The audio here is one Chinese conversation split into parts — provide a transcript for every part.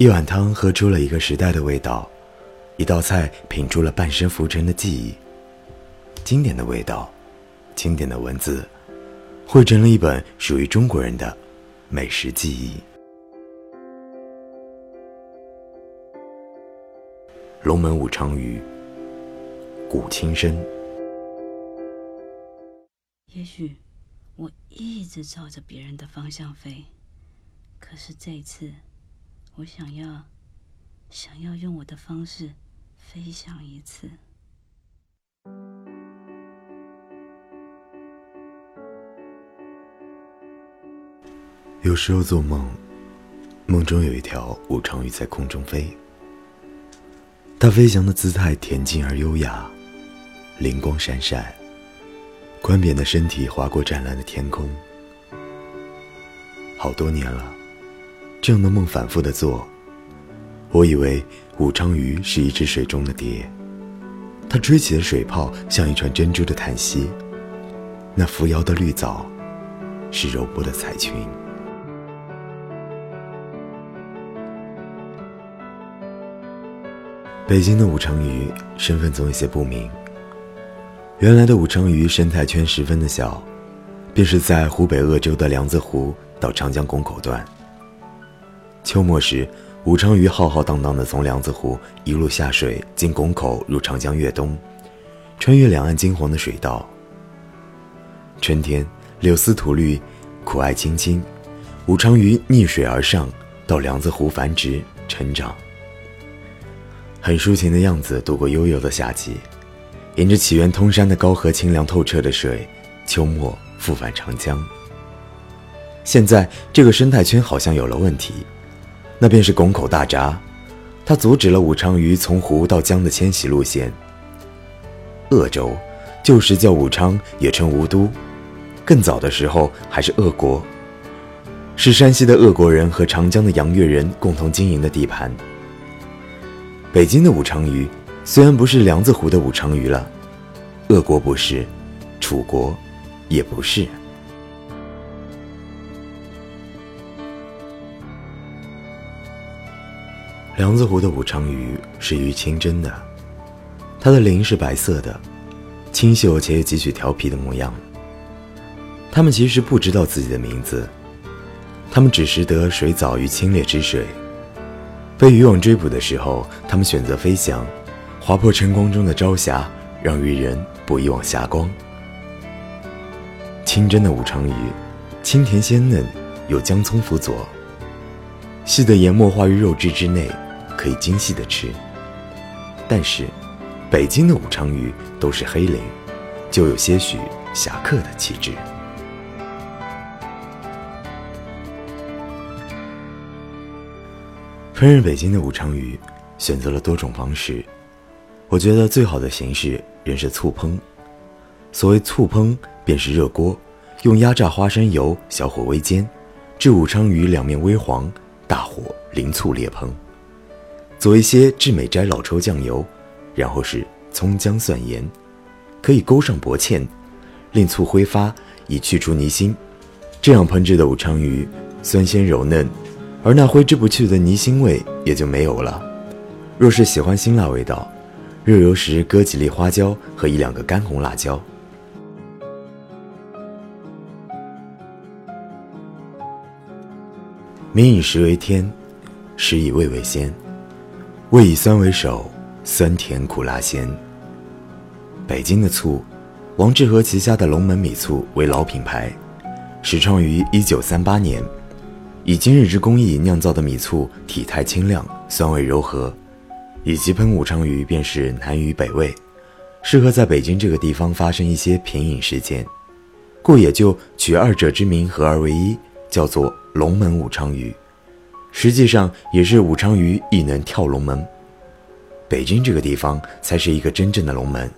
一碗汤喝出了一个时代的味道，一道菜品出了半生浮沉的记忆。经典的味道，经典的文字，汇成了一本属于中国人的美食记忆。龙门武昌鱼，古清生。也许我一直照着别人的方向飞，可是这一次，我想要，想要用我的方式飞翔一次。有时候做梦，梦中有一条武昌鱼在空中飞，它飞翔的姿态恬静而优雅，灵光闪闪，宽扁的身体划过湛蓝的天空。好多年了，这样的梦反复的做，我以为武昌鱼是一只水中的蝶，它吹起的水泡像一串珍珠的叹息，那扶摇的绿藻，是柔波的彩裙。北京的武昌鱼身份总有些不明。原来的武昌鱼生态圈十分的小，便是在湖北鄂州的梁子湖到长江拱口段。秋末时，武昌鱼浩浩荡荡地从梁子湖一路下水，经拱口入长江越冬，穿越两岸金黄的水道。春天，柳丝吐绿，苦艾青青，武昌鱼逆水而上，到梁子湖繁殖成长。很抒情的样子度过悠悠的夏季，沿着起源通山的高河清凉透彻的水，秋末复返长江。现在这个生态圈好像有了问题，那便是拱口大闸，它阻止了武昌鱼从湖到江的迁徙路线。鄂州，旧时叫武昌，也称吴都，更早的时候还是鄂国，是山西的鄂国人和长江的杨越人共同经营的地盘。北京的武昌鱼虽然不是梁子湖的武昌鱼了，鄂国不是，楚国也不是。梁子湖的武昌鱼是鱼清蒸的，它的鳞是白色的，清秀且有几许调皮的模样。它们其实不知道自己的名字，它们只识得水藻与清冽之水。被渔网追捕的时候，它们选择飞翔，划破晨光中的朝霞，让渔人捕一网霞光。清蒸的武昌鱼，清甜鲜嫩，有姜葱辅佐，细的研末化于肉质之内，可以精细的吃。但是，北京的武昌鱼都是黑鳞，就有些许侠客的气质。烹饪北京的武昌鱼，选择了多种方式。我觉得最好的形式仍是醋烹。所谓醋烹，便是热锅，用压榨花生油，小火微煎，至武昌鱼两面微黄，大火淋醋烈烹，佐一些至美斋老抽酱油，然后是葱姜蒜盐，可以勾上薄芡，令醋挥发，以去除泥腥。这样烹制的武昌鱼，酸鲜柔嫩。而那挥之不去的泥腥味也就没有了。若是喜欢辛辣味道，热油时搁几粒花椒和一两个干红辣椒。民以食为天，食以味为先。味以酸为首，酸甜苦辣咸。北京的醋，王致和旗下的龙门米醋为老品牌，始创于一九三八年。以今日之工艺酿造的米醋，体态清亮，酸味柔和，以及喷武昌鱼便是南赛北味，适合在北京这个地方发生一些品饮事件，故也就取二者之名合而为一，叫做龙门武昌鱼。实际上也是武昌鱼亦能跳龙门，北京这个地方才是一个真正的龙门。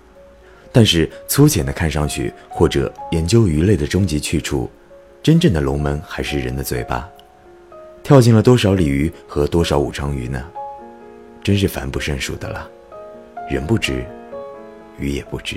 但是粗浅的看上去，或者研究鱼类的终极去处，真正的龙门还是人的嘴巴。跳进了多少鲤鱼和多少武昌鱼呢？真是烦不胜数的了。人不知，鱼也不知。